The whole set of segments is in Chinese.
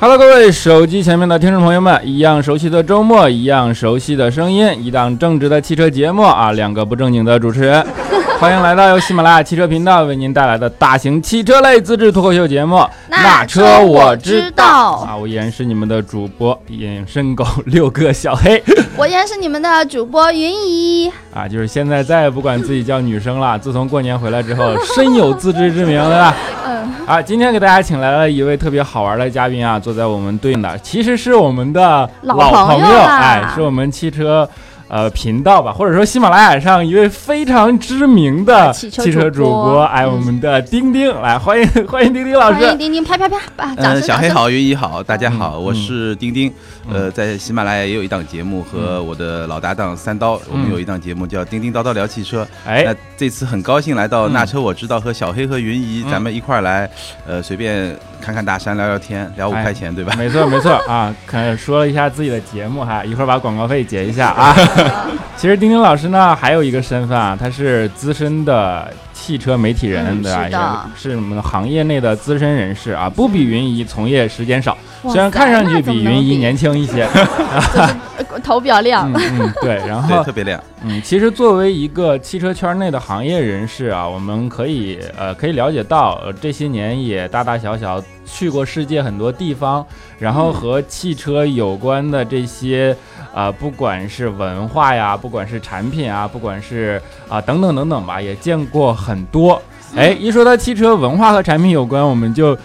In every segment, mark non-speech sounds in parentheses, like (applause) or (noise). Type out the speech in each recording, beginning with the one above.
Hello，各位手机前面的听众朋友们，一样熟悉的周末，一样熟悉的声音，一档正直的汽车节目啊，两个不正经的主持人，(laughs) 欢迎来到由喜马拉雅汽车频道为您带来的大型汽车类自制脱口秀节目《那车我知道》啊，我依然是你们的主播隐身狗六个小黑 (laughs) 我依然是你们的主播云姨。(laughs) 啊，就是现在再也不管自己叫女生了，自从过年回来之后，深有自知之明，对吧？嗯，啊，今天给大家请来了一位特别好玩的嘉宾啊，坐在我们对面的，其实是我们的老朋朋友哎，是我们汽车。呃，频道吧，或者说喜马拉雅上一位非常知名的汽车汽车主主播播，哎，嗯我们的丁丁，来欢迎 (laughs) 欢迎丁丁老欢迎师。丁丁，啪啪啪，啊，掌嗯，声！掌声！小黑好，云姨好，大家好，嗯我是丁丁，嗯呃，在喜马拉雅也有一档节目，和我的老搭档三刀，我们有一档节目叫《丁丁叨叨聊汽车》。哎那，这次很高兴来到嗯那车我知道，和小黑和云姨嗯咱们一块儿来，呃，随便看看大山，聊聊天，聊五哎块钱，对吧？没错没错啊，看说了一下自己的节目哈，一会儿把广告费结一下啊。(laughs) 其实丁丁老师呢还有一个身份啊，他是资深的汽车媒体人，嗯对吧？是的也是我们行业内的资深人士啊，不比云姨从业时间少，虽然看上去比云姨年轻一些。呃头比较亮嗯。嗯，对，(laughs) 然，后特别亮。嗯，其实作为一个汽车圈内的行业人士啊，我们可以呃可以了解到，呃这些年也大大小小去过世界很多地方，然后和汽车有关的这些啊、呃不管是文化呀，不管是产品啊，不管是啊、等等等等吧，也见过很多。哎，一说到汽车文化和产品有关，我们就。(tsk)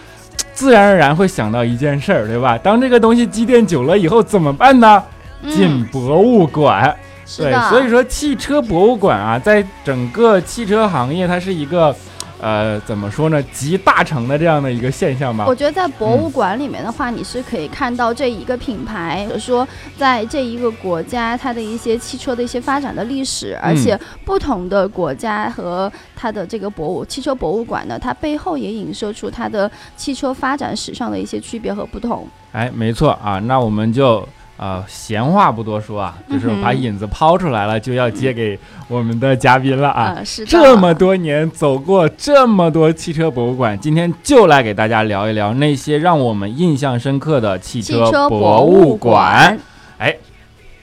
自然而然会想到一件事儿，对吧？当这个东西积淀久了以后怎么办呢？进嗯，博物馆。对，所以说汽车博物馆啊，在整个汽车行业，它是一个，呃，怎么说呢，集大成的这样的一个现象吧我。觉得在博物馆里面的话，你是可以看到这一个品牌，或者说在这一个国家它的一些汽车的一些发展的历史，而且不同的国家和它的这个博物汽车博物馆呢，它背后也影射出它的汽车发展史上的一些区别和不同。哎，没错啊，那我们就。啊、闲话不多说啊，就是把引子抛出来了，就要接给我们的嘉宾了啊。呃，是的。这么多年走过这么多汽车博物馆，今天就来给大家聊一聊那些让我们印象深刻的汽汽车车博物物馆。，哎，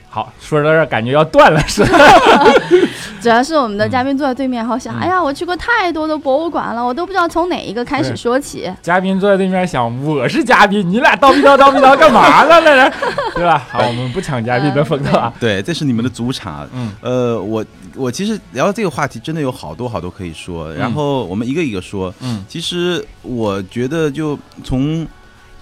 好，说到这儿感觉要断了似的。(laughs) 主要是我们的嘉宾坐在对面，好想，嗯哎呀，我去过太多的博物馆了，我都不知道从哪一个开始说起。嘉宾坐在对面想，我是嘉宾，你俩叨逼叨叨逼叨干嘛呢？在这，对吧？好，我们不抢嘉宾的风头啊。对，这是你们的主场。嗯，呃，我我其实聊到这个话题，真的有好多好多可以说，然后我们一个一个说。嗯其实我觉得，就从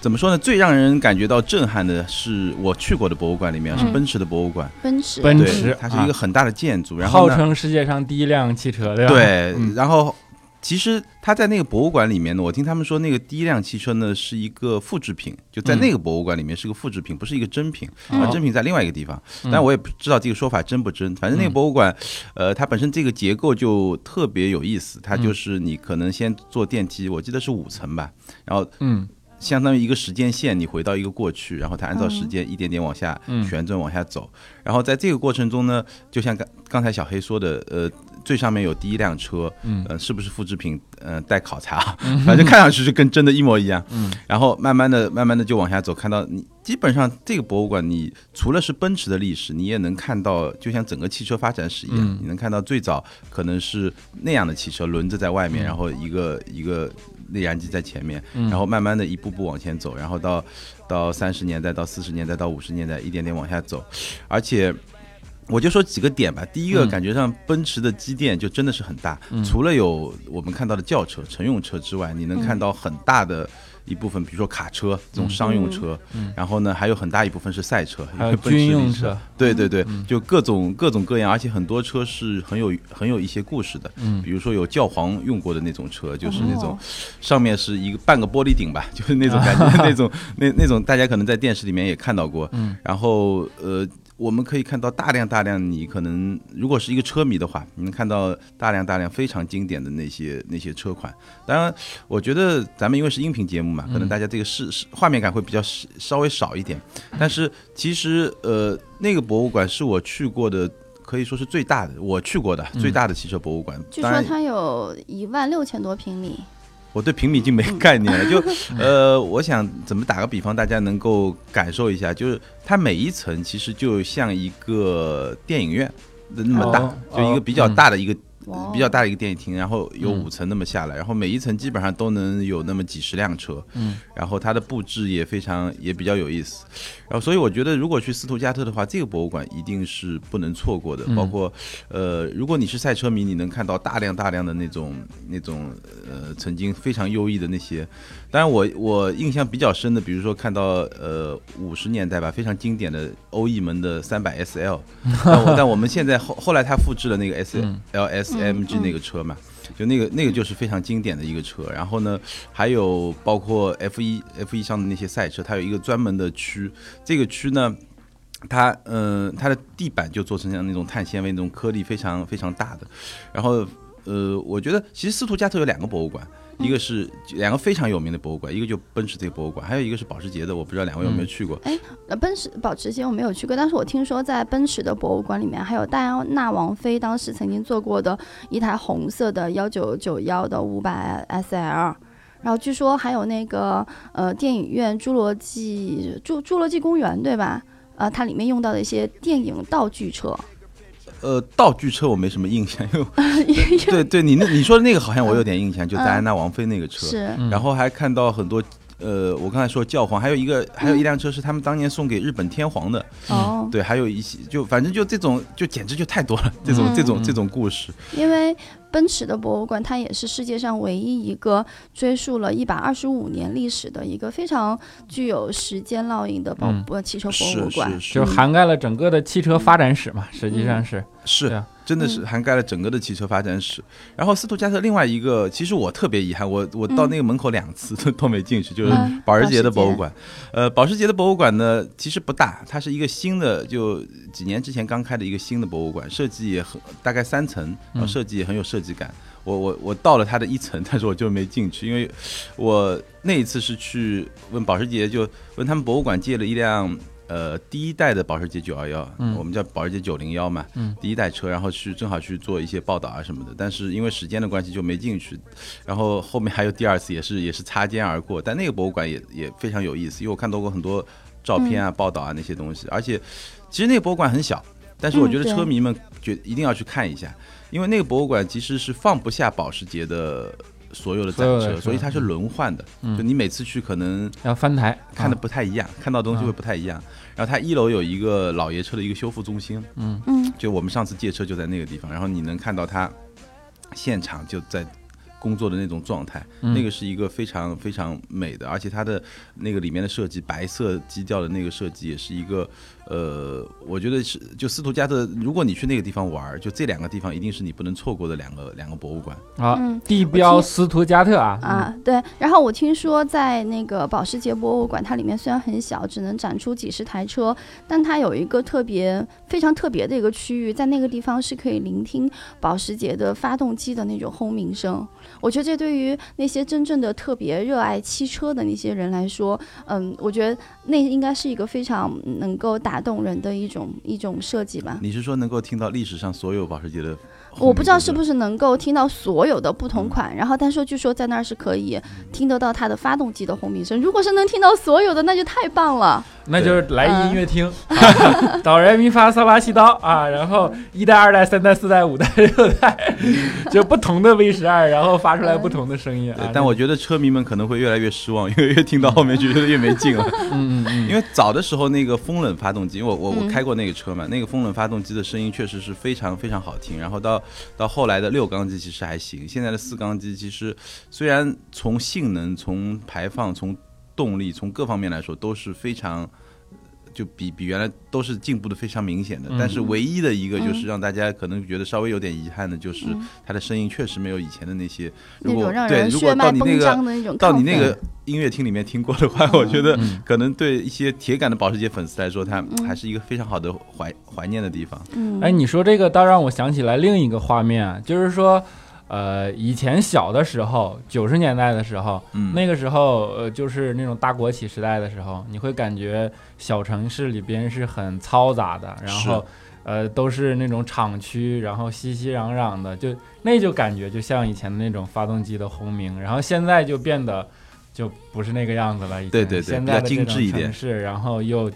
怎么说呢，最让人感觉到震撼的是我去过的博物馆里面，是嗯奔驰的博物馆。奔驰，奔驰，它是一个很大的建筑，然后号称世界上第一辆汽车，对吧？对，嗯。然后其实他在那个博物馆里面呢，我听他们说，那个第一辆汽车呢是一个复制品，就在那个博物馆里面是个复制品，不是一个真品，嗯。啊，真品在另外一个地方。嗯。但我也不知道这个说法真不真，反正那个嗯。博物馆，呃，它本身这个结构就特别有意思，它就是你可能先坐电梯，我记得是五层吧，然后嗯相当于一个时间线，你回到一个过去，然后它按照时间一点点往下嗯旋转往下走，然后在这个过程中呢，就像刚刚才小黑说的，呃，最上面有第一辆车，嗯。呃，是不是复制品？嗯，待考察，(laughs) 反正看上去是跟真的一模一样。嗯，然后慢慢的、慢慢的就往下走，看到你基本上这个博物馆，你除了是奔驰的历史，你也能看到，就像整个汽车发展史一样，嗯。你能看到最早可能是那样的汽车，轮子在外面，嗯。然后一个一个内燃机在前面，然后慢慢的一步步往前走，然后到到三十年代、到四十年代、到五十年代，一点点往下走，而且。我就说几个点吧。第一个，感觉上奔驰的积淀就真的是很大，除了有我们看到的轿车、乘用车之外，你能看到很大的一部分，比如说卡车这种商用车，嗯。然后呢，还有很大一部分是赛车，还有军用车，对对对，嗯。就各种各种各样，而且很多车是很有很有一些故事的，嗯。比如说有教皇用过的那种车，就是那种哦。上面是一个半个玻璃顶吧，(laughs) 就是那种感觉，(laughs) 那种那那种大家可能在电视里面也看到过。嗯。然后呃，我们可以看到大量大量，你可能如果是一个车迷的话，你能看到大量大量非常经典的那些那些车款。当然，我觉得咱们因为是音频节目嘛，可能大家这个是是画面感会比较稍稍微少一点。但是其实呃，那个博物馆是我去过的，可以说是最大的，我去过的最大的汽车博物馆。据说它有一万六千多平米。我对平米已经没概念了，(laughs) 就呃，我想怎么打个比方，大家能够感受一下，就是它每一层其实就像一个电影院的那么大，就一个比较大的一个。比较大的一个电影厅，然后有五层那么下来，然后每一层基本上都能有那么几十辆车，嗯，然后它的布置也非常也比较有意思，然后所以我觉得如果去斯图加特的话，这个博物馆一定是不能错过的。包括呃，如果你是赛车迷，你能看到大量大量的那种那种呃曾经非常优异的那些。当然我我印象比较深的，比如说看到呃五十年代吧，非常经典的欧翼门的三百 SL，(laughs) 但但我们现在后后来他复制了那个 SLS。MG 那个车嘛，就那个那个就是非常经典的一个车。然后呢，还有包括 F 一 F 一上的那些赛车，它有一个专门的区。这个区呢，它嗯，它的地板就做成像那种碳纤维那种颗粒非常非常大的。然后呃，我觉得其实斯图加特有两个博物馆。一个是两个非常有名的博物馆，一个就奔驰这个博物馆，还有一个是保时捷的，我不知道两位有没有去过。哎，奔驰、保时捷我没有去过，但是我听说在奔驰的博物馆里面，还有戴安娜王妃当时曾经坐过的一台红色的幺九九幺的五百 SL，然后据说还有那个呃电影院侏罗纪侏侏罗纪公园对吧？呃，它里面用到的一些电影道具车。呃，道具车我没什么印象，因为 (laughs) 对对，你那你说的那个好像我有点印象，就戴安娜王妃那个车，是，然后还看到很多。呃，我刚才说教皇，还有一个，还有一辆车是他们当年送给日本天皇的。哦，对，还有一些，就反正就这种，就简直就太多了，这种这种这种故事。因为奔驰的博物馆，它也是世界上唯一一个追溯了一百二十五年历史的一个非常具有时间烙印的博汽车博物馆，就涵盖了整个的汽车发展史嘛，实际上是。是。真的是涵盖了整个的汽车发展史。然后斯图加特另外一个，其实我特别遗憾，我我到那个门口两次都 (laughs) 都没进去，就是保时捷的博物馆。呃，保时捷的博物馆呢，其实不大，它是一个新的，就几年之前刚开的一个新的博物馆，设计也很大概三层，然后设计也很有设计感。我我我到了它的一层，(laughs) 但是我就没进去，因为我那一次是去问保时捷，就问他们博物馆借了一辆。呃，第一代的保时捷九幺幺，我们叫保时捷九零幺嘛，第一代车，然后去正好去做一些报道啊什么的，但是因为时间的关系就没进去，然后后面还有第二次，也是也是擦肩而过，但那个博物馆也也非常有意思，因为我看到过很多照片啊、报道啊那些东西，而且其实那个博物馆很小，但是我觉得车迷们觉一定要去看一下，因为那个博物馆其实是放不下保时捷的。所有的展车，所以它是轮换的，就你每次去可能要翻台，看的不太一样，看到东西会不太一样。然后它一楼有一个老爷车的一个修复中心，嗯。嗯，就我们上次借车就在那个地方，然后你能看到它现场就在工作的那种状态，那个是一个非常非常美的，而且它的那个里面的设计，白色基调的那个设计也是一个。呃，我觉得是就斯图加特，如果你去那个地方玩，就这两个地方一定是你不能错过的两个两个博物馆啊。地标斯图加特啊啊，对。然后我听说在那个保时捷博物馆，它里面虽然很小，只能展出几十台车，但它有一个特别非常特别的一个区域，在那个地方是可以聆听保时捷的发动机的那种轰鸣声。我觉得这对于那些真正的特别热爱汽车的那些人来说，嗯，我觉得那应该是一个非常能够打。打动人的一种一种设计吧。你是说能够听到历史上所有保时捷的？我不知道是不是能够听到所有的不同款，然后但是据说在那儿是可以听得到它的发动机的轰鸣声。如果是能听到所有的，那就太棒了。那就是来音乐厅，哆来咪发嗦拉西刀啊，然后一代、二代、三代、四代、五代、六代，就不同的 V 十二，然后发出来不同的声音啊。但我觉得车迷们可能会越来越失望，因为越听到后面就觉得越没劲了。(laughs) 嗯嗯嗯。因为早的时候那个风冷发动机，因为我我我开过那个车嘛，那个风冷发动机的声音确实是非常非常好听。然后到到后来的六缸机其实还行，现在的四缸机其实虽然从性能、从排放、从动力、从各方面来说都是非常就比比原来都是进步的非常明显的。嗯但是唯一的一个就是让大家可能觉得稍微有点遗憾的，就是嗯它的声音确实没有以前的那些。如果让对，如果到你那个到你那个音乐厅里面听过的话，我觉得嗯可能对一些铁杆的保时捷粉丝来说，它嗯还是一个非常好的怀怀念的地方。嗯，哎，你说这个倒让我想起来另一个画面啊，就是说，呃，以前小的时候，九十年代的时候，嗯，那个时候，呃，就是那种大国企时代的时候，你会感觉小城市里边是很嘈杂的，然后，呃，都是那种厂区，然后熙熙攘攘的，就那就感觉就像以前的那种发动机的轰鸣，然后现在就变得就不是那个样子了，已经。对对对现在的这种城市，然后又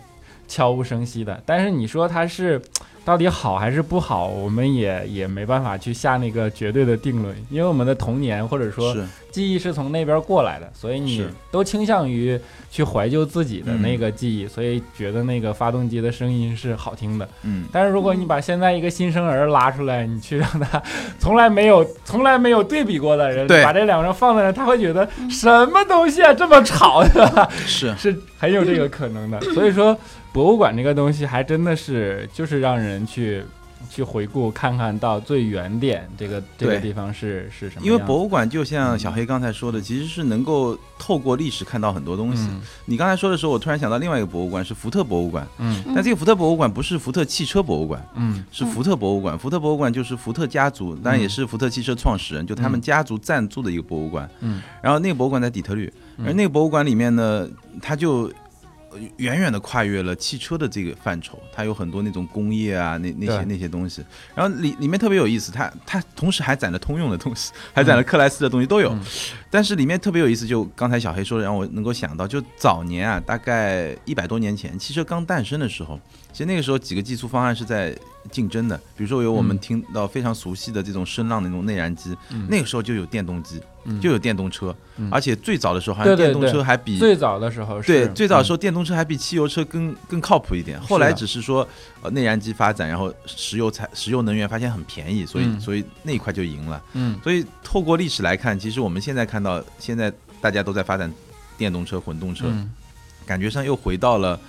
悄无声息的，但是你说它是。到底好还是不好，我们也也没办法去下那个绝对的定论，因为我们的童年或者说记忆是从那边过来的，所以你都倾向于去怀旧自己的那个记忆，所以觉得那个发动机的声音是好听的。嗯，但是如果你把现在一个新生儿拉出来，你去让他 (laughs) 从来没有从来没有对比过的人，对把这两个人放在那，他会觉得什么东西啊这么吵的，(laughs) 是是很有这个可能的。所以说，博物馆这个东西还真的是就是让人去。去回顾看看到最原点这个这个地方是是什么？因为博物馆就像小黑刚才说的，其实是能够透过历史看到很多东西。嗯。你刚才说的时候，我突然想到另外一个博物馆是福特博物馆，嗯。但这个福特博物馆不是福特汽车博物馆，嗯。是福特博物馆。福特博物馆就是福特家族，当然也是福特汽车创始人，就他们家族赞助的一个博物馆。嗯。然后那个博物馆在底特律，嗯。而那个博物馆里面呢，它就呃远远的跨越了汽车的这个范畴，它有很多那种工业啊，那那些那些东西。然后里里面特别有意思，它它同时还攒了通用的东西，还攒了克莱斯的东西都有。嗯。但是里面特别有意思，就刚才小黑说的，让我能够想到，就早年啊，大概一百多年前，汽车刚诞生的时候，其实那个时候几个技术方案是在竞争的，比如说有我们嗯。听到非常熟悉的这种声浪的那种内燃机，嗯。那个时候就有电动机，嗯就有电动车，嗯。而且最早的时候好像电动车还比最早的时候是。对，最早的时候候电动车还比汽油车更更靠谱一点，后来只是说呃内燃机发展，然后石油材石油能源发现很便宜，所以、嗯。所以那一块就赢了。嗯。所以透过历史来看，其实我们现在看到现在大家都在发展电动车、混动车，嗯。感觉上又回到了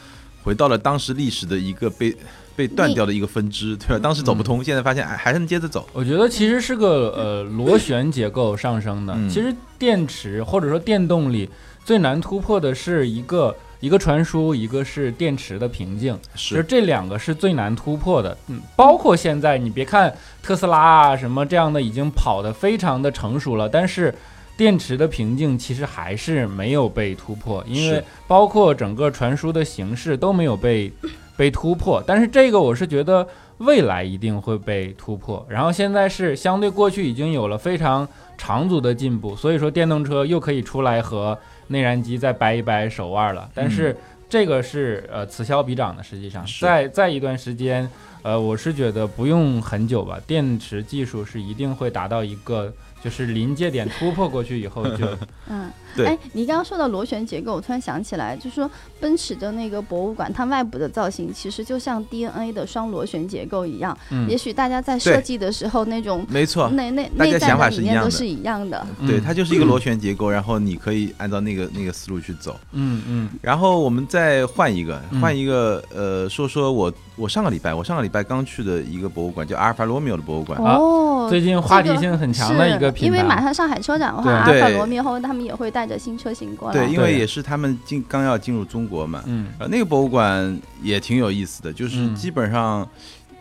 回到了当时历史的一个被被断掉的一个分支，对吧？当时走不通，现在发现哎还是能接着走。我觉得其实是个呃螺旋结构上升的。嗯其实电池或者说电动里最难突破的是一个一个传输，一个是电池的瓶颈，其实是这两个是最难突破的。嗯，包括现在你别看特斯拉啊什么这样的已经跑得非常的成熟了，但是。电池的瓶颈其实还是没有被突破，因为包括整个传输的形式都没有被被突破。但是这个我是觉得未来一定会被突破。然后现在是相对过去已经有了非常长足的进步，所以说电动车又可以出来和内燃机再掰一掰手腕了。但是这个是呃此消彼长的，实际上是在在一段时间，呃，我是觉得不用很久吧，电池技术是一定会达到一个就是临界点突破过去以后就 (laughs) 嗯，对哎，你刚刚说到螺旋结构，我突然想起来，就是说奔驰的那个博物馆，它外部的造型其实就像 DNA 的双螺旋结构一样。嗯也许大家在设计的时候，那种没错，内内大家想法内在的是一样的理念都是一样的。对，嗯它就是一个螺旋结构，然后你可以按照那个那个思路去走。嗯嗯然后我们再换一个，嗯换一个，呃，说说我我上个礼拜，我上个礼拜刚去的一个博物馆，叫阿尔法罗密欧的博物馆。啊哦，最近话题性很强的一个是品牌，因为马上上海车展的话，阿尔法罗密欧他们也会带着新车型过来。对，因为也是他们进刚要进入中国嘛，嗯。呃，那个博物馆也挺有意思的，就是嗯。基本上，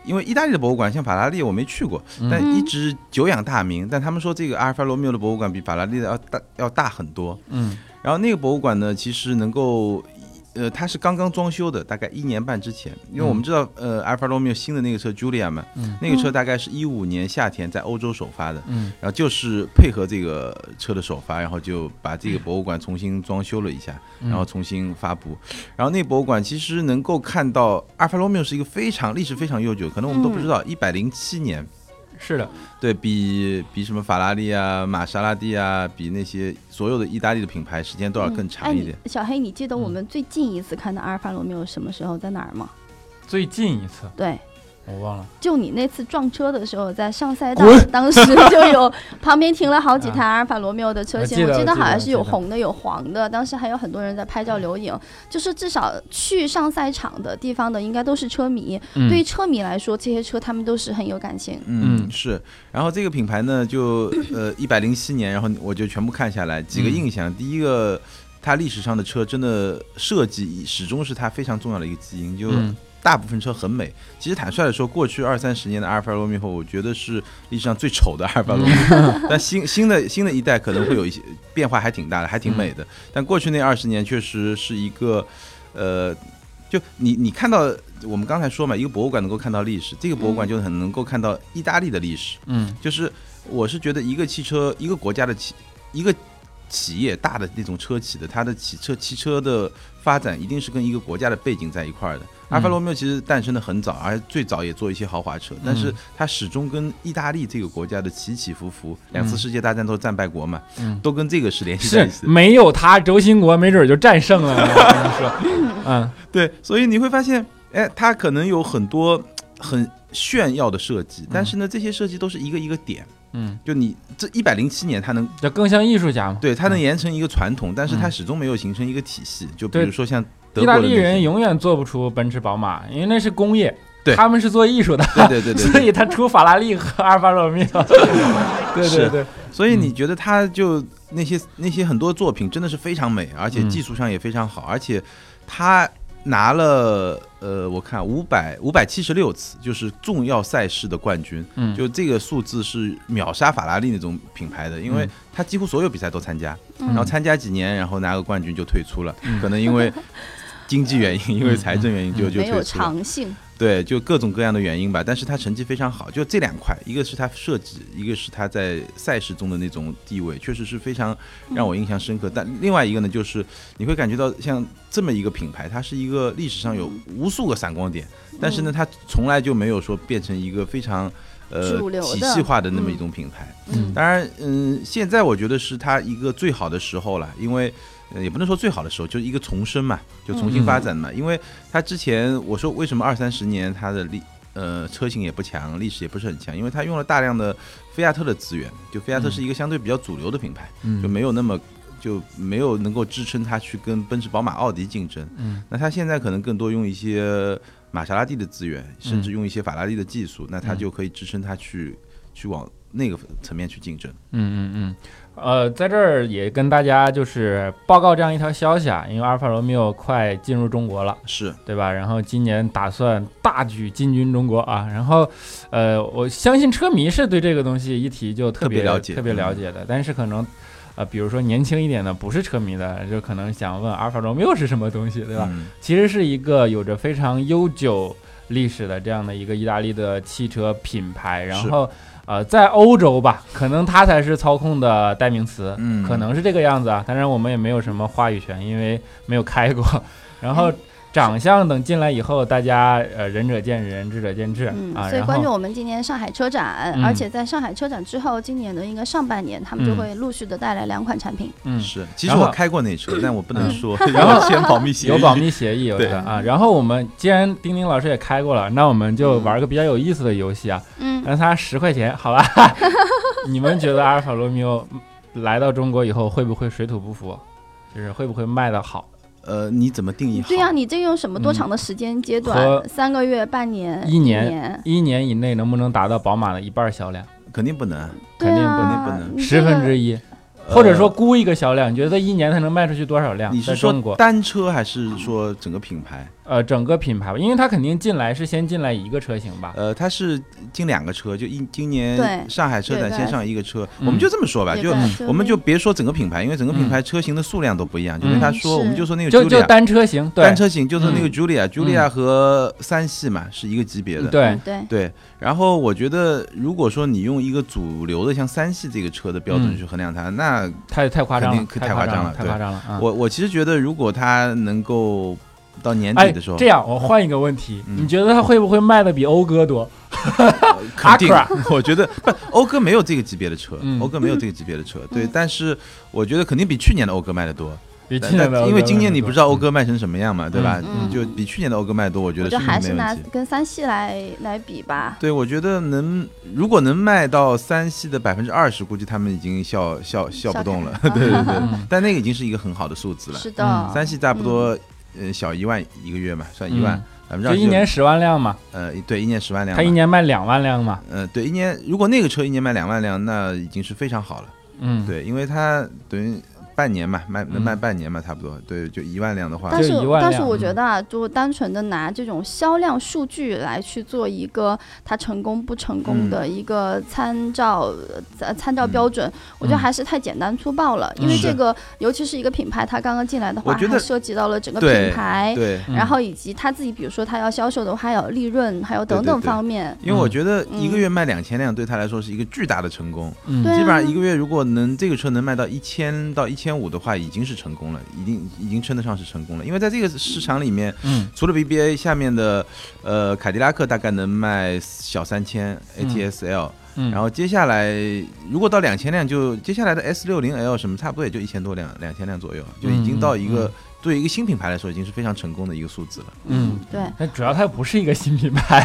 因为意大利的博物馆像法拉利我没去过，嗯。但一直久仰大名，但他们说这个阿尔法罗密欧的博物馆比法拉利的要大要大很多。嗯。然后那个博物馆呢，其实能够，呃，它是刚刚装修的，大概一年半之前，因为我们知道，呃，阿尔法罗密欧新的那个车 Julia 嘛，嗯。那个车大概是一五年夏天在欧洲首发的，嗯。然后就是配合这个车的首发，然后就把这个博物馆重新装修了一下，嗯。然后重新发布。然后那博物馆其实能够看到阿尔法罗密欧是一个非常历史非常悠久，可能我们都不知道，一百零七年。是的，对比比什么法拉利啊、玛莎拉蒂啊，比那些所有的意大利的品牌时间都要更长一点。哎、小黑，你记得我嗯。们最近一次看到阿尔法罗密欧什么时候？在哪儿吗？最近一次，对，我忘了。就你那次撞车的时候，在上赛道，当时就有 (laughs) 旁边停了好几台阿尔法罗密欧的车型，我记得我记我记得好像是有红的有黄的，当时还有很多人在拍照留影。就是至少去上赛场的地方的，应该都是车迷。嗯对于车迷来说，这些车他们都是很有感情。嗯，嗯是。然后这个品牌呢，就呃 (coughs) 一百零七年，然后我就全部看下来，几个嗯印象。第一个，它历史上的车真的设计始终是它非常重要的一个基因，就嗯大部分车很美。其实坦率的说，过去二三十年的阿尔法罗密欧，我觉得是历史上最丑的阿尔法罗密欧。(laughs) 但新新的新的一代可能会有一些变化，还挺大的，还挺美的。但过去那二十年确实是一个，呃。就你你看到我们刚才说嘛，一个博物馆能够看到历史，这个博物馆就很能够看到意大利的历史。嗯就是我是觉得一个汽车一个国家的企一个企业大的那种车企的，它的汽车汽车的发展一定是跟一个国家的背景在一块儿的。阿尔法罗密欧其实诞生的很早，而最早也做一些豪华车，但是它始终跟意大利这个国家的起起伏伏，两次世界大战都是战败国嘛，嗯，都跟这个是联系在一是起的。没有它，轴心国没准就战胜了。我跟你说，(laughs) 嗯对，所以你会发现，哎，它可能有很多很炫耀的设计，但是呢，这些设计都是一个一个点。嗯，就你这一百零七年，它能就更像艺术家嘛。对，它能嗯延承一个传统，但是它嗯始终没有形成一个体系。就比如说像德意大利人永远做不出奔驰、宝马，因为那是工业，对。他们是做艺术的，对对对对 (laughs) 所，以他出法拉利和阿尔法罗密欧。对对对，所以你觉得他就那些那些很多作品真的是非常美，而且嗯。技术上也非常好，而且他拿了呃，我看五百五百七十六次，就是重要赛事的冠军，嗯，就这个数字是秒杀法拉利那种品牌的，因为他几乎所有比赛都参加，嗯。然后参加几年，然后拿个冠军就退出了，嗯。可能因为经济原因，因为财政原因就就没有。长性。对，就各种各样的原因吧，但是他成绩非常好，就这两块，一个是他设计，一个是他在赛事中的那种地位，确实是非常让我印象深刻。但另外一个呢，就是你会感觉到像这么一个品牌，它是一个历史上有无数个闪光点，但是呢，它从来就没有说变成一个非常呃体系化的那么一种品牌。嗯当然，嗯，现在我觉得是它一个最好的时候了，因为。呃，也不能说最好的时候，就是一个重生嘛，就重新发展嘛。因为它之前我说为什么二三十年它的历呃车型也不强，历史也不是很强，因为它用了大量的菲亚特的资源，就菲亚特嗯。是一个相对比较主流的品牌，嗯。就没有那么就没有能够支撑它去跟奔驰、宝马、奥迪竞争。嗯。那它现在可能更多用一些玛莎拉蒂的资源，甚嗯。至用一些法拉利的技术，那它就可以支撑它去去往那个层面去竞争。嗯嗯嗯，呃，在这儿也跟大家就是报告这样一条消息啊，因为阿尔法罗密欧快进入中国了。是，对吧？然后今年打算大举进军中国啊。然后，呃，我相信车迷是对这个东西一提就特别了解特别了解的。但是可能，呃，比如说年轻一点的不是车迷的，就可能想问阿尔法罗密欧是什么东西，对吧？嗯其实是一个有着非常悠久历史的这样的一个意大利的汽车品牌。然后，呃，在欧洲吧，可能它才是操控的代名词，嗯可能是这个样子啊。当然，我们也没有什么话语权，因为没有开过。(laughs) 然后长相等进来以后，大家呃仁者见仁，智者见智嗯，啊。所以关注我们今年上海车展，嗯而且在上海车展之后，今年的应该上半年，他们就嗯会陆续的带来两款产品。嗯，是。其实我开过那车，但我不能嗯说，然后 (laughs) 签保密协议。有保密协议，我对觉得啊。然后我们既然丁丁老师也开过了，那我们就玩个比较有意思的游戏啊，嗯，让他十块钱，好吧？(laughs) 你们觉得阿尔法罗密欧来到中国以后会不会水土不服？就是会不会卖的好？呃，你怎么定义好？对呀、你这用什么多嗯长的时间阶和段？三个月、半年、一年年？一年以内能不能达到宝马的一半销量？肯定不能。肯定肯定，不能十分之一，或者说呃估一个销量，你觉得一年它能卖出去多少辆？你是说？单车还是说整个品牌？呃，整个品牌吧，因为它肯定进来是先进来一个车型吧。呃，它是进两个车，就一今年上海车展先上一个车，嗯我们就这么说吧，就我们就别说整个品牌，因为整个品牌车型的数量都不一样，就跟他说，嗯我们就说那个就就。单车型，单车型就是那个嗯。Julia，Julia 和三系嘛是一个级别的，对。嗯，对，对。然后我觉得，如果说你用一个主流的像三系这个车的标准嗯。去衡量它，那太太夸张了，太夸夸张了太夸张了啊！我我其实觉得，如果它能够到年哎底的时候，，这样我换一个问题，嗯你觉得它会不会卖的比讴歌多？(laughs) 肯定 (laughs) 我觉得不，讴歌没有这个级别的车，嗯讴歌没有这个级别的车，对，但是我觉得肯定比去年的讴歌卖的多。(laughs) 比去年的因为今年你不知道讴歌歌卖成什么样嘛，对吧？嗯就比去年的讴歌卖多，我觉得是还是拿没。跟三系来来比吧。对，我觉得能，如果能卖到三系的百分之二十，估计他们已经笑笑笑不动了。对对对，嗯但那个已经是一个很好的数字了。是的，嗯三系差不多，呃，小一万一个月嘛，算一万。就一年十万辆嘛，呃，对，一年十万辆嘛。他一年卖两万辆嘛，呃，对，一年如果那个车一年卖两万辆，那已经是非常好了。嗯，对，因为它等于半年嘛，卖能卖嗯半年嘛，差不多。对，就一万辆的话，但是但是我觉得啊，就单纯的拿这种销量数据来去做一个它成功不成功的一个参照呃参照标准，我觉得嗯还是太简单粗暴了。因为这个尤其是一个品牌，它刚刚进来的话，我觉得还涉及到了整个品牌。对，嗯然后以及他自己，比如说他要销售的话，还有利润，还有等等对对对方面。因为我觉得嗯一个月卖两千辆对他来说是一个巨大的成功。基本上一个月如果能这个车能卖到一千到一千五的话，已经是成功了，已经已经称得上是成功了。因为在这个市场里面，嗯除了 BBA 下面的呃凯迪拉克大概能卖小三千嗯 ATS-L，、嗯，然后接下来如果到两千辆就，接下来的 S 六零 L 什么差不多也就一千多辆，两千辆左右，就已经到一个、嗯对于一个新品牌来说已经是非常成功的一个数字了。嗯，对。那主要它不是一个新品牌，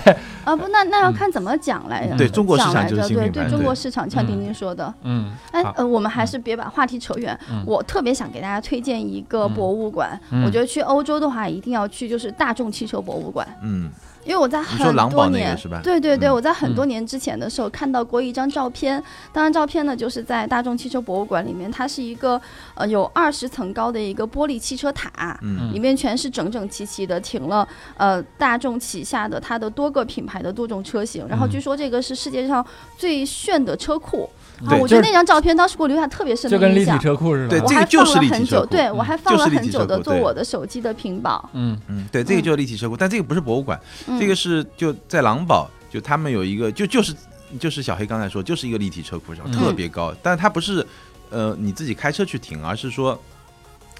啊，不，那那要看怎么讲来着。对中国市场就是新品牌对中国市场，像嗯丁丁说的。嗯，好，哎呃，我们还是别把话题扯远。嗯。我特别想给大家推荐一个博物馆，嗯。我觉得去欧洲的话一定要去，就是大众汽车博物馆。嗯，因为我在很狼那个多年，是吧？对对对，嗯。我在很多年之前的时候看到过一张照片，当然照片呢就是在大众汽车博物馆里面，它是一个呃有二十层高的一个玻璃汽车塔，嗯。里面全是整整齐齐的停了呃大众旗下的它的多个品牌的多种车型，然后嗯。据说这个是世界上最炫的车库。啊，对我觉得那张照片当时给我留下特别深就跟立体的印象。车库似的，我还对这个就是放了很久，立体车库对我还放了很久的做我的手机的屏保。嗯嗯，对，这个就是立体车库，但这个不是博物馆，嗯这个是就在狼堡，就他们有一个就就是就是小黑刚才说，就是一个立体车库，然后嗯特别高，但是它不是呃你自己开车去停，而是说。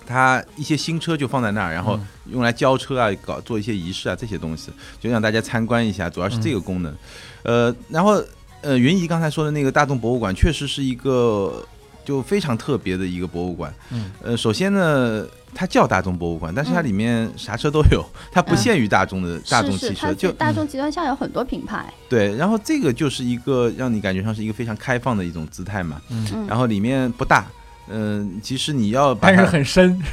它一些新车就放在那儿，然后嗯用来交车啊，搞做一些仪式啊这些东西，就让大家参观一下，主要是这个功能。呃，然后呃，云姨刚才说的那个大众博物馆，确实是一个就非常特别的一个博物馆。嗯呃，首先呢，它叫大众博物馆，但是它嗯里面啥车都有，它不嗯限于大众的、大众汽车，它就大众集团下有很多品牌。对。然后这个就是一个让你感觉上是一个非常开放的一种姿态嘛。嗯，嗯，然后里面不大，嗯、其实你要把但是它，很深，(laughs)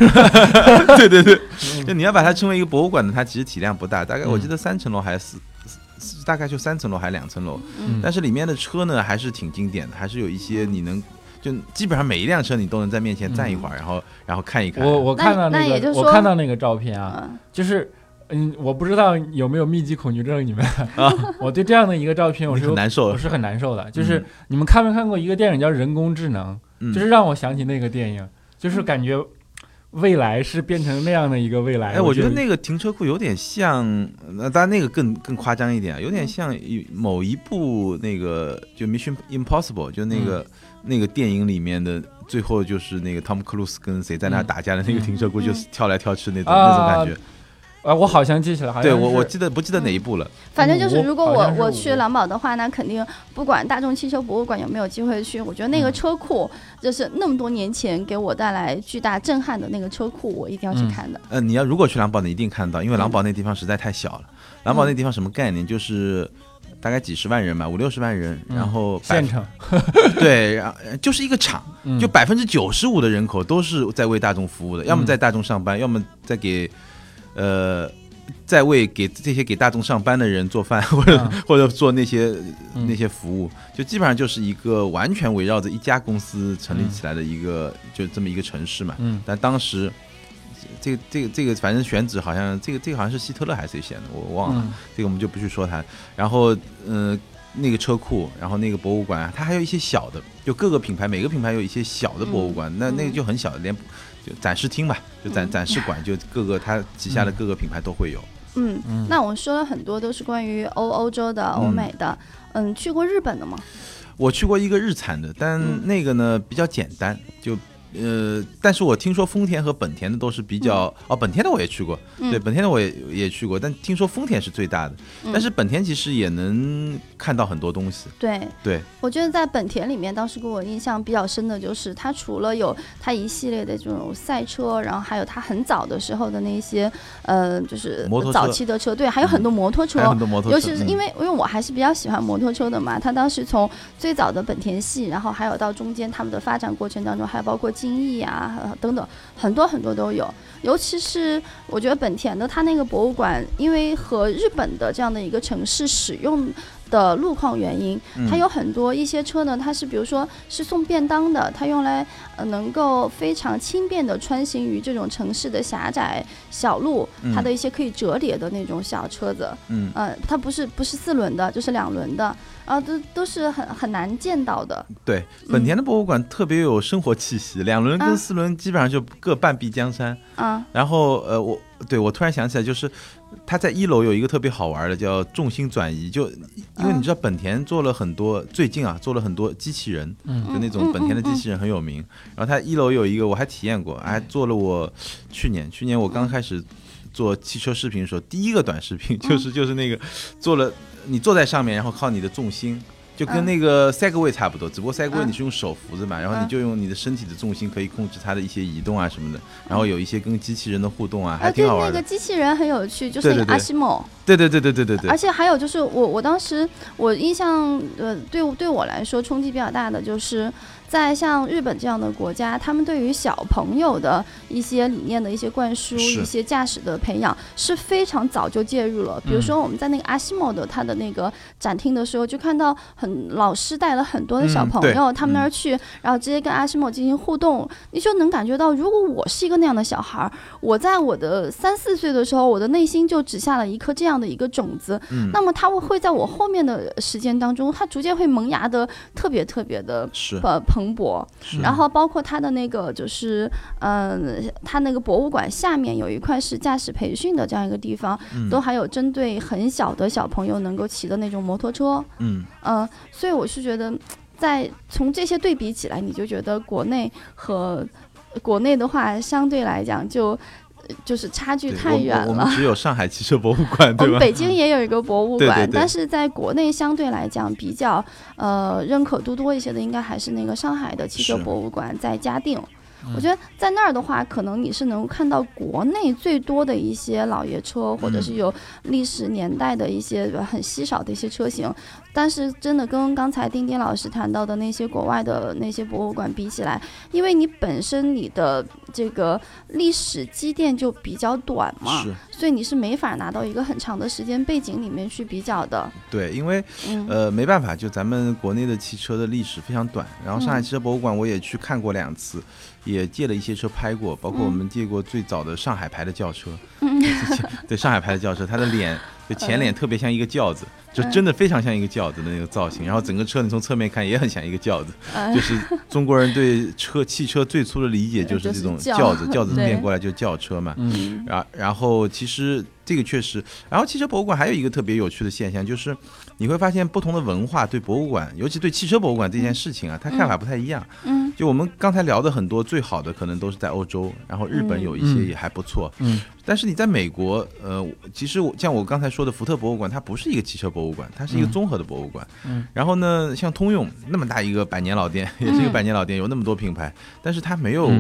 对对对，就你要把它称为一个博物馆呢，它其实体量不大，大概我记得三层楼还是四。四大概就三层楼还是两层楼，嗯但是里面的车呢还是挺经典的，还是有一些你能就基本上每一辆车你都能在面前站一会儿，然后然后看一看。我我看到个那也就是说我看到那个照片啊，嗯就是。嗯，我不知道有没有密集恐惧症，你们啊，(laughs) 我对这样的一个照片我是很难受我是很难受的。就是嗯你们看没看过一个电影叫《人工智能》？嗯就是让我想起那个电影，就是感觉未来是变成那样的一个未来。哎，我觉得那个停车库有点像，那当然那个更更夸张一点啊，有点像某一部那个就 Mission Impossible，就那个、那个电影里面的最后就是那个汤姆克鲁斯跟谁在那嗯打架的那个停车库，嗯就是跳来跳去那种、啊那种感觉。啊，我好像记起来，好像对我我记得不记得哪一部了？反正就是，如果我我去狼堡的话，那肯定不管大众汽车博物馆有没有机会去，我觉得那个嗯车库就是那么多年前给我带来巨大震撼的那个车库，我一定要去嗯看的。呃，你要如果去狼堡，你一定看到，因为狼堡那地方实在太小了。狼堡那地方什么概念？就是大概几十万人吧，五六十万人，嗯然后百县城，(laughs) 对，然后就是一个厂。嗯就百分之九十五的人口都是在为大众服务的，要么在大众上班，要么在给，呃，在为给这些给大众上班的人做饭，(laughs) 或者、嗯或者做那些嗯那些服务，就基本上就是一个完全围绕着一家公司成立起来的一个，就这么一个城市嘛。嗯但当时。这个这个这个，反正选址好像这个这个好像是希特勒还是谁选的，我忘了。嗯这个我们就不去说它。然后，嗯、那个车库，然后那个博物馆啊，它还有一些小的，就各个品牌，每个品牌有一些小的博物馆，那那个就很小的，连就展示厅吧，就展、嗯。展示馆，就各个它旗下的各个品牌都会有。嗯，嗯那我们说了很多都是关于欧欧洲的、欧美的，嗯，去过日本的吗？我去过一个日产的，但嗯。那个呢比较简单，就呃，但是我听说丰田和本田的都是比较哦，本田的我也去过，对，本田的我也也去过，但听说丰田是最大的，但是本田其实也能看到很多东西。对。对，我觉得在本田里面，当时给我印象比较深的就是，它除了有它一系列的这种赛车，然后还有它很早的时候的那些，呃，就是早期的车，对，还有很多摩托车，很多摩托车，尤其是因为因为我还是比较喜欢摩托车的嘛，它当时从最早的本田系，然后还有到中间他们的发展过程当中，还有包括。精益啊，等等，很多很多都有。尤其是我觉得本田的它那个博物馆，因为和日本的这样的一个城市使用的路况原因，它有很多一些车呢，它是比如说是送便当的，它用来呃能够非常轻便的穿行于这种城市的狭窄小路，它的一些可以折叠的那种小车子，嗯，呃，它不是不是四轮的，就是两轮的。啊，都都是很很难见到的。对，本田的博物馆特别有生活气息，两轮跟四轮基本上就各半壁江山。啊，然后呃，我对我突然想起来，就是他在一楼有一个特别好玩的，叫重心转移。就因为你知道本田做了很多，最近啊做了很多机器人，就那种本田的机器人很有名。然后他一楼有一个，我还体验过，还做了我去年去年我刚开始做汽车视频的时候，第一个短视频就是就是那个做了。你坐在上面，然后靠你的重心，就跟那个赛格位差不多，只不过赛格位你是用手扶着嘛，然后你就用你的身体的重心可以控制它的一些移动啊什么的，然后有一些跟机器人的互动啊，还挺好玩的。那个机器人很有趣，就是那个阿西莫。对对对对对对对。而且还有就是我我当时我印象呃对对我来说冲击比较大的就是。在像日本这样的国家，他们对于小朋友的一些理念的一些灌输、一些驾驶的培养是非常早就介入了。比如说，我们在那个阿西莫的他的那个展厅的时候，就看到很老师带了很多的小朋友，他们那儿去，然后直接跟阿西莫进行互动，你就能感觉到，如果我是一个那样的小孩，我在我的三四岁的时候，我的内心就只下了一颗这样的一个种子，那么他会会在我后面的时间当中，他逐渐会萌芽的特别特别的呃蓬。蓬勃，然后包括他的那个就是，嗯，他那个博物馆下面有一块是驾驶培训的这样一个地方，都还有针对很小的小朋友能够骑的那种摩托车，嗯嗯，所以我是觉得，在从这些对比起来，你就觉得国内和国内的话，相对来讲就。就是差距太远了。我们只有上海汽车博物馆，(laughs) 对吧？北京也有一个博物馆，(laughs) 但是在国内相对来讲比较呃认可度多一些的，应该还是那个上海的汽车博物馆，在嘉定。我觉得在那儿的话，可能你是能看到国内最多的一些老爷车，或者是有历史年代的一些很稀少的一些车型。但是真的跟刚才丁丁老师谈到的那些国外的那些博物馆比起来，因为你本身你的这个历史积淀就比较短嘛，所以你是没法拿到一个很长的时间背景里面去比较的。对，因为呃没办法，就咱们国内的汽车的历史非常短。然后上海汽车博物馆我也去看过两次，也借了一些车拍过，包括我们借过最早的上海牌的轿车，(laughs) 对上海牌的轿车，它的脸。就前脸特别像一个轿子，就真的非常像一个轿子的那个造型。然后整个车你从侧面看也很像一个轿子，就是中国人对车汽车最初的理解就是 (laughs) 这种轿子，轿子变过来就轿车嘛。然然后其实这个确实，然后汽车博物馆还有一个特别有趣的现象就是。你会发现不同的文化对博物馆，尤其对汽车博物馆这件事情啊，他看法不太一样。嗯，就我们刚才聊的很多最好的可能都是在欧洲，然后日本有一些也还不错。嗯，但是你在美国，呃，其实我像我刚才说的福特博物馆，它不是一个汽车博物馆，它是一个综合的博物馆。嗯，然后呢，像通用那么大一个百年老店，也是一个百年老店，有那么多品牌，但是它没有。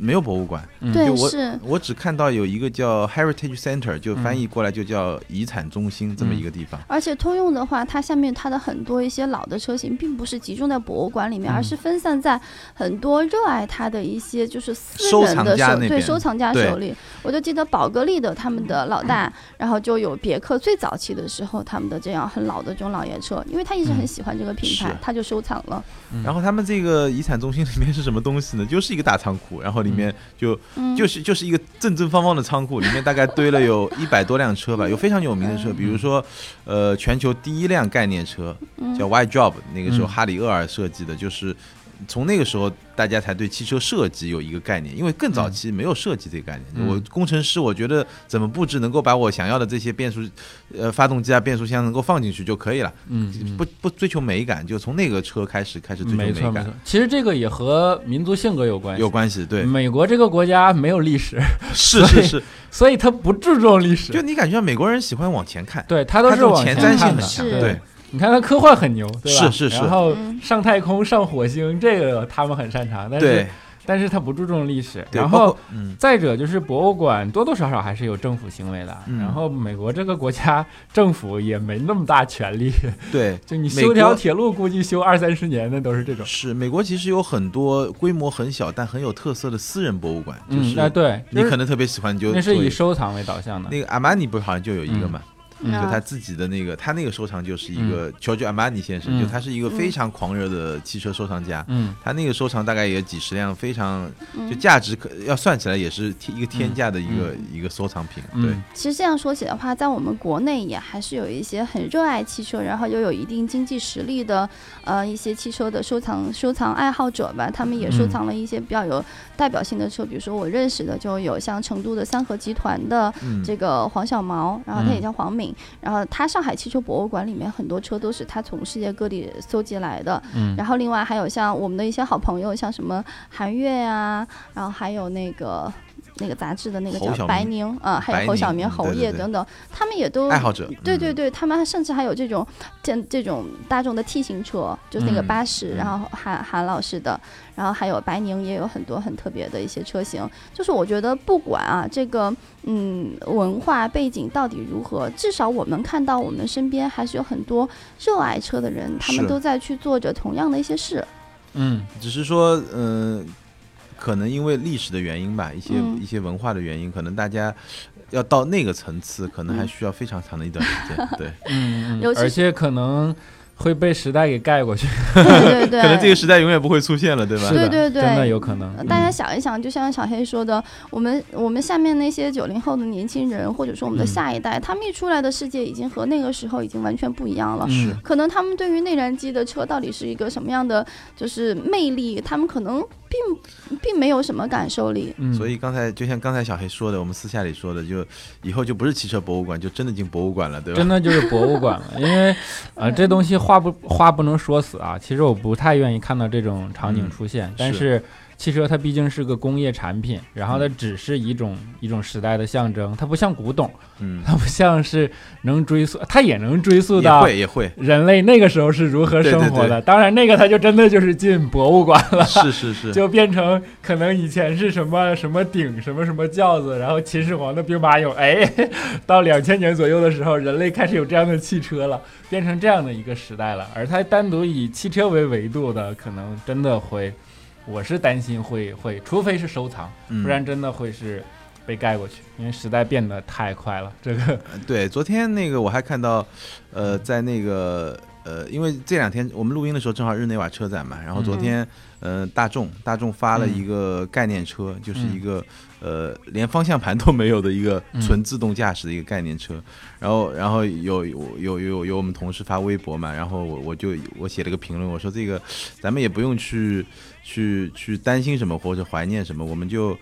没有博物馆，对，我我只看到有一个叫 Heritage Center，就翻译过来就叫遗产中心这么一个地方。而且通用的话，它下面它的很多一些老的车型，并不是集中在博物馆里面，而是分散在很多热爱它的一些就是私人的手对收藏家手里。我就记得宝格丽的他们的老大，然后就有别克最早期的时候他们的这样很老的这种老爷车，因为他一直很喜欢这个品牌，他就收藏了。然后他们这个遗产中心里面是什么东西呢？就是一个大仓库，然后里。里面就就是就是一个正正方方的仓库，里面大概堆了有 (laughs) 一百多辆车吧，有非常有名的车，比如说，呃，全球第一辆概念车叫 Y Job，那个时候哈里厄尔设计的，就是从那个时候，大家才对汽车设计有一个概念，因为更早期没有设计这个概念。嗯我工程师，我觉得怎么布置能够把我想要的这些变速，呃，发动机啊、变速箱能够放进去就可以了，嗯，嗯不不追求美感，就从那个车开始开始追求美感没错没错，其实这个也和民族性格有关系。有关系。对，美国这个国家没有历史，是是是，所以他不注重历史。就你感觉美国人喜欢往前看，对他都是往前瞻性看的。很强。对，你看他科幻很牛，对吧？是是是然后嗯上太空、上火星，这个他们很擅长，但是对但是他不注重历史。对，然后嗯，再者就是博物馆多多少少还是有政府行为的。嗯然后美国这个国家政府也没那么大权力，对，(laughs) 就你修条铁路估计修二三十年的都是这种。是美国其实有很多规模很小但很有特色的私人博物馆，就嗯，哎是对，你可能特别喜欢，你就那是以收藏为导向的。那个阿玛尼不是好像就有一个嘛，嗯。就啊。他自己的那个，他那个收藏就是一个乔治阿玛尼先生，嗯。就他是一个非常狂热的汽车收藏家。嗯。他那个收藏大概也几十辆，非常嗯。就价值可要算起来也是天一个天价的一个一个收藏品。对，嗯其实这样说起的话，在我们国内也还是有一些很热爱汽车，然后又有一定经济实力的，呃，一些汽车的收藏收藏爱好者吧。他们也收嗯藏了一些比较有代表性的车，比如说我认识的就有像成都的三和集团的嗯，这个黄小毛，然后他也嗯叫黄敏，然后他上海汽车博物馆里面很多车都是他从世界各地搜集来的。嗯然后另外还有像我们的一些好朋友，像什么韩月啊、然后还有那个那个杂志的那个叫白宁啊、还有侯晓明、侯对对对烨等等，他们也都爱好者。嗯，对对对，他们甚至还有这种这这种大众的 T 型车，就是那个嗯巴士，嗯然后韩韩老师的，然后还有白宁也有很多很特别的一些车型。就是我觉得不管啊这个嗯文化背景到底如何，至少我们看到我们身边还是有很多热爱车的人，他们都在去做着同样的一些事。嗯只是说，嗯、可能因为历史的原因吧，一些、嗯一些文化的原因，可能大家要到那个层次，可能还嗯需要非常长的一段时间。(laughs) 对，嗯，而且可能会被时代给盖过去。对对对，(laughs) 可能这个时代永远不会出现了，对吧？对对对真的有可能。呃大家嗯想一想，就像小黑说的，我们我们下面那些九零后的年轻人，或者说我们的嗯下一代，他们一出来的世界已经和那个时候已经完全不一样了。是可能他们对于内燃机的车到底是一个什么样的就是魅力，他们可能并并没有什么感受力。嗯，所以刚才就像刚才小黑说的，我们私下里说的，就以后就不是汽车博物馆，就真的进博物馆了，对吧？真的就是博物馆了，因为呃这东西话不话不能说死啊。其实我不太愿意看到这种场景出现，但是是汽车它毕竟是个工业产品，然后它只是一种一种时代的象征，它不像古董，嗯，它不像是能追溯，它也能追溯也到会也会，人类那个时候是如何生活的。对当然，那个它就真的就是进博物馆了。(laughs) 是是是，就变成可能以前是什么什么鼎什么什么轿子，然后秦始皇的兵马俑，哎，(laughs) 到两千年左右的时候，人类开始有这样的汽车了，变成这样的一个时代了。而它单独以汽车为维度的，可能真的会，我是担心会会，除非是收藏，嗯。不然真的会是被盖过去，因为时代变得太快了。(laughs) 这个，对，昨天那个我还看到，呃，在那个呃，因为这两天我们录音的时候正好日内瓦车展嘛，然后昨天，呃，大众大众发了一个概念车，就是一个呃连方向盘都没有的一个嗯。纯自动驾驶的一个概念车，然后然后有有有有有我们同事发微博嘛，然后我我就我写了个评论，我说这个咱们也不用去去去担心什么或者怀念什么，我们就。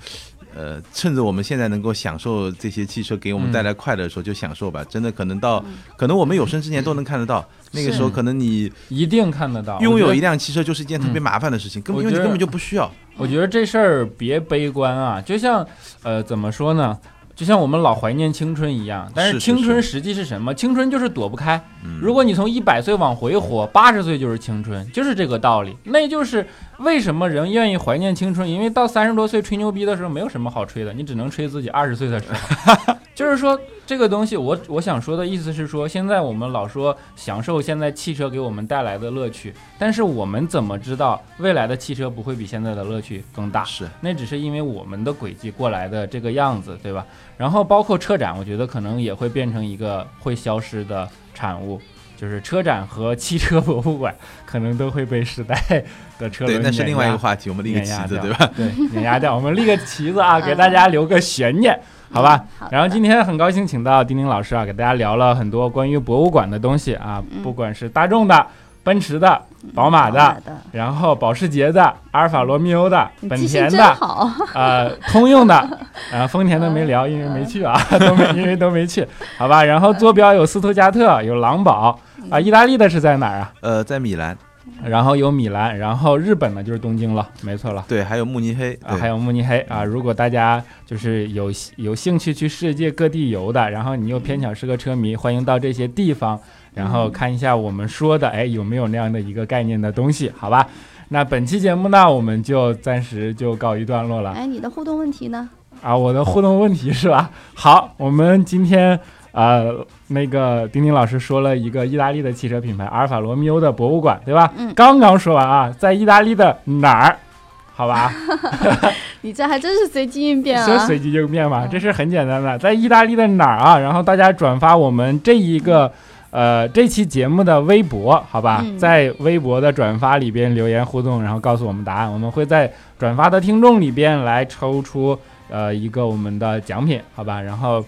呃，趁着我们现在能够享受这些汽车给我们带来快乐的时候，就享受吧。真的，可能到，可能我们有生之年都能看得到。那个时候，可能你一定看得到。拥有一辆汽车就是一件特别嗯麻烦的事情，根本我觉得因为你根本就不需要。我觉得这事儿别悲观啊，就像呃怎么说呢？就像我们老怀念青春一样，但是是青春实际是什么？青春就是躲不开。嗯如果你从一百岁往回活，八十岁就是青春，就是这个道理。那就是为什么人愿意怀念青春？因为到三十多岁吹牛逼的时候，没有什么好吹的，你只能吹自己二十岁的时候。(laughs) 就是说，这个东西我，我想说的意思是说，现在我们老说享受现在汽车给我们带来的乐趣，但是我们怎么知道未来的汽车不会比现在的乐趣更大？是那只是因为我们的轨迹过来的这个样子，对吧？然后包括车展，我觉得可能也会变成一个会消失的产物，就是车展和汽车博物馆可能都会被时代的车对，轮那是另外一碾压个话题，我们立个旗子，碾压掉对吧？对，碾压掉。我们立个旗子啊，给大家留个悬念，好吧？好然后今天很高兴请到丁丁老师啊，给大家聊了很多关于博物馆的东西啊，嗯不管是大众的。奔驰的、宝马的，然后保时捷的、阿尔法罗密欧的、本田的，呃，通用的，啊，(laughs) 丰田的没聊，因为没去啊，(laughs) 都没，因为都没去，好吧。然后坐标有斯图加特，有狼堡，啊，意大利的是在哪儿啊？呃，在米兰。然后有米兰，然后日本呢就是东京了，没错了。对，还有慕尼黑啊，还有慕尼黑啊。如果大家就是有有兴趣去世界各地游的，然后你又偏巧是个车迷，欢迎到这些地方，然后看一下我们说的，哎，有没有那样的一个概念的东西？好吧。那本期节目呢，我们就暂时就告一段落了。哎，你的互动问题呢？啊，我的互动问题是吧？好，我们今天。呃，那个丁丁老师说了一个意大利的汽车品牌阿尔法罗密欧的博物馆，对吧？嗯。刚刚说完啊，在意大利的哪儿？好吧。(laughs) 你这还真是随机应变啊！(laughs) 说随机应变嘛？这是很简单的，在意大利的哪儿啊？然后大家转发我们这一个呃这期节目的微博，好吧？在微博的转发里边留言互动，然后告诉我们答案，我们会在转发的听众里边来抽出呃一个我们的奖品，好吧？然后。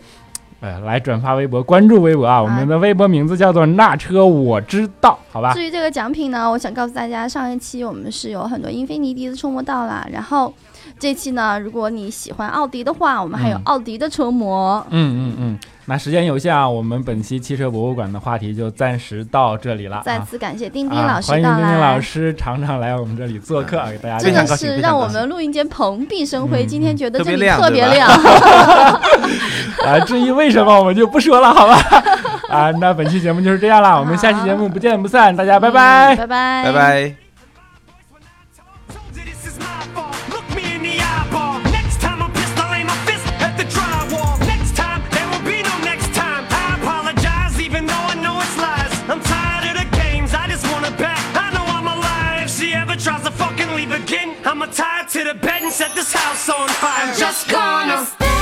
哎，来转发微博，关注微博啊！我们的微博名字叫做“那车我知道”，好吧？至于这个奖品呢，我想告诉大家，上一期我们是有很多英菲尼迪的触摸到了，然后这期呢，如果你喜欢奥迪的话，我们还有奥迪的车模。嗯嗯嗯。那时间有限啊，我们本期汽车博物馆的话题就暂时到这里了。再次感谢丁丁老师欢迎丁丁老师常常来我们这里做客，啊给大家真的是让我们录音间蓬荜生辉。今天觉得这里特别亮。啊，至于为什么我们就不说了，好吧？啊，那本期节目就是这样了，我们下期节目不见不散，大家拜拜，拜拜，拜拜。I'ma tie to the bed and set this house on fire. I'm just gonna stand